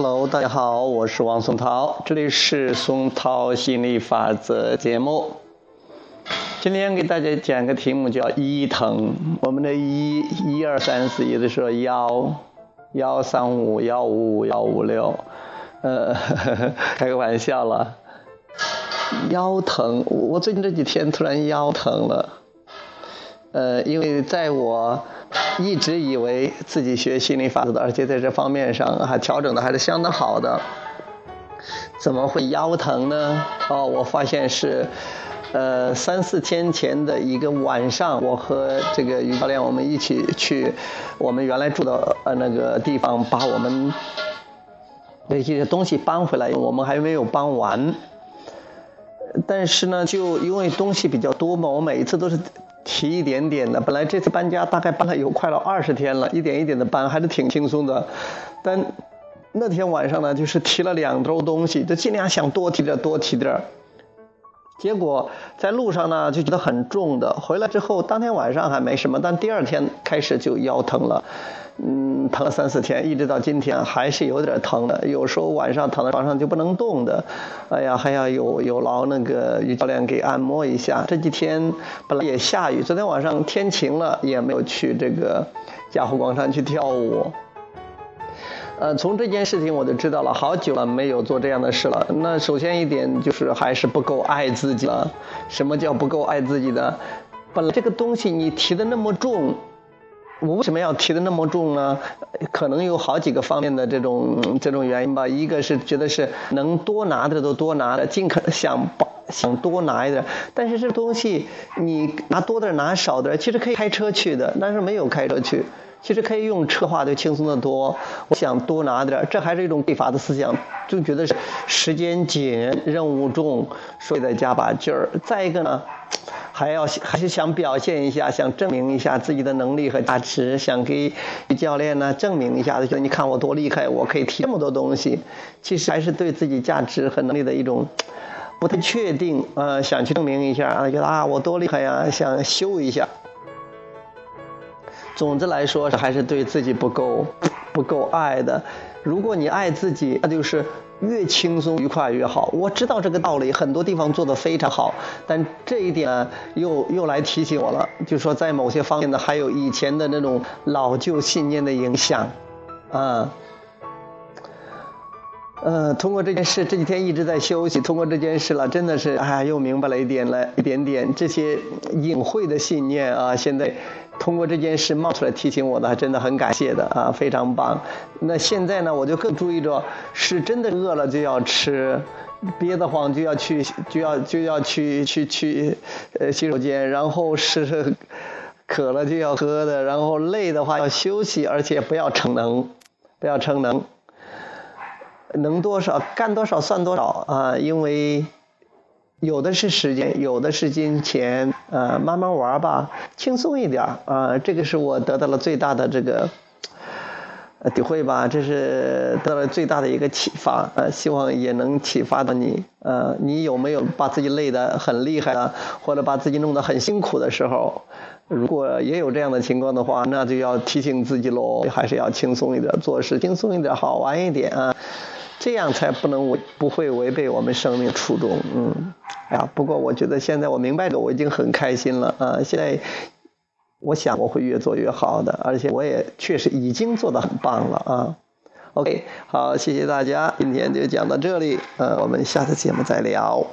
Hello，大家好，我是王松涛，这里是松涛心理法则节目。今天给大家讲个题目叫一疼。我们的一一二三四，有的说幺幺三五幺五五幺五六，呃，开个玩笑了。腰疼，我最近这几天突然腰疼了，呃，因为在我。一直以为自己学心理法则的，而且在这方面上还调整的还是相当好的，怎么会腰疼呢？哦，我发现是，呃，三四天前的一个晚上，我和这个于教练我们一起去我们原来住的呃那个地方，把我们那些东西搬回来，我们还没有搬完，但是呢，就因为东西比较多嘛，我每一次都是。提一点点的，本来这次搬家大概搬了有快了二十天了，一点一点的搬还是挺轻松的，但那天晚上呢，就是提了两兜东西，就尽量想多提点多提点结果在路上呢就觉得很重的，回来之后当天晚上还没什么，但第二天开始就腰疼了。嗯，疼了三四天，一直到今天还是有点疼的。有时候晚上躺在床上就不能动的，哎呀，还要有有劳那个于教练给按摩一下。这几天本来也下雨，昨天晚上天晴了，也没有去这个嘉湖广场去跳舞。呃，从这件事情我就知道了，好久了没有做这样的事了。那首先一点就是还是不够爱自己了。什么叫不够爱自己的？本来这个东西你提的那么重。我为什么要提的那么重呢？可能有好几个方面的这种这种原因吧。一个是觉得是能多拿的都多拿的，尽可能想把想多拿一点。但是这东西你拿多点拿少点，其实可以开车去的，但是没有开车去。其实可以用车话就轻松的多。我想多拿点，这还是一种匮乏的思想，就觉得时间紧，任务重，所以再加把劲儿。再一个呢。还要还是想表现一下，想证明一下自己的能力和价值，想给教练呢证明一下，就你看我多厉害，我可以提这么多东西。其实还是对自己价值和能力的一种不太确定，呃，想去证明一下啊，觉得啊我多厉害呀，想秀一下。总之来说，还是对自己不够不够爱的。如果你爱自己，那就是。越轻松愉快越好。我知道这个道理，很多地方做得非常好，但这一点又又来提醒我了，就说在某些方面呢，还有以前的那种老旧信念的影响，啊，呃，通过这件事，这几天一直在休息，通过这件事了，真的是哎，又明白了一点了，一点点这些隐晦的信念啊，现在。通过这件事冒出来提醒我的，真的很感谢的啊，非常棒。那现在呢，我就更注意着，是真的饿了就要吃，憋得慌就要去就要就要去去去呃洗手间，然后是渴了就要喝的，然后累的话要休息，而且不要逞能，不要逞能，能多少干多少算多少啊，因为。有的是时间，有的是金钱，呃，慢慢玩吧，轻松一点啊，这个是我得到了最大的这个体会吧，这是得了最大的一个启发，呃，希望也能启发到你，呃，你有没有把自己累得很厉害啊，或者把自己弄得很辛苦的时候？如果也有这样的情况的话，那就要提醒自己喽，还是要轻松一点，做事轻松一点，好玩一点啊。这样才不能违不会违背我们生命初衷，嗯，啊，不过我觉得现在我明白的，我已经很开心了啊！现在我想我会越做越好的，而且我也确实已经做得很棒了啊。OK，好，谢谢大家，今天就讲到这里，呃，我们下次节目再聊。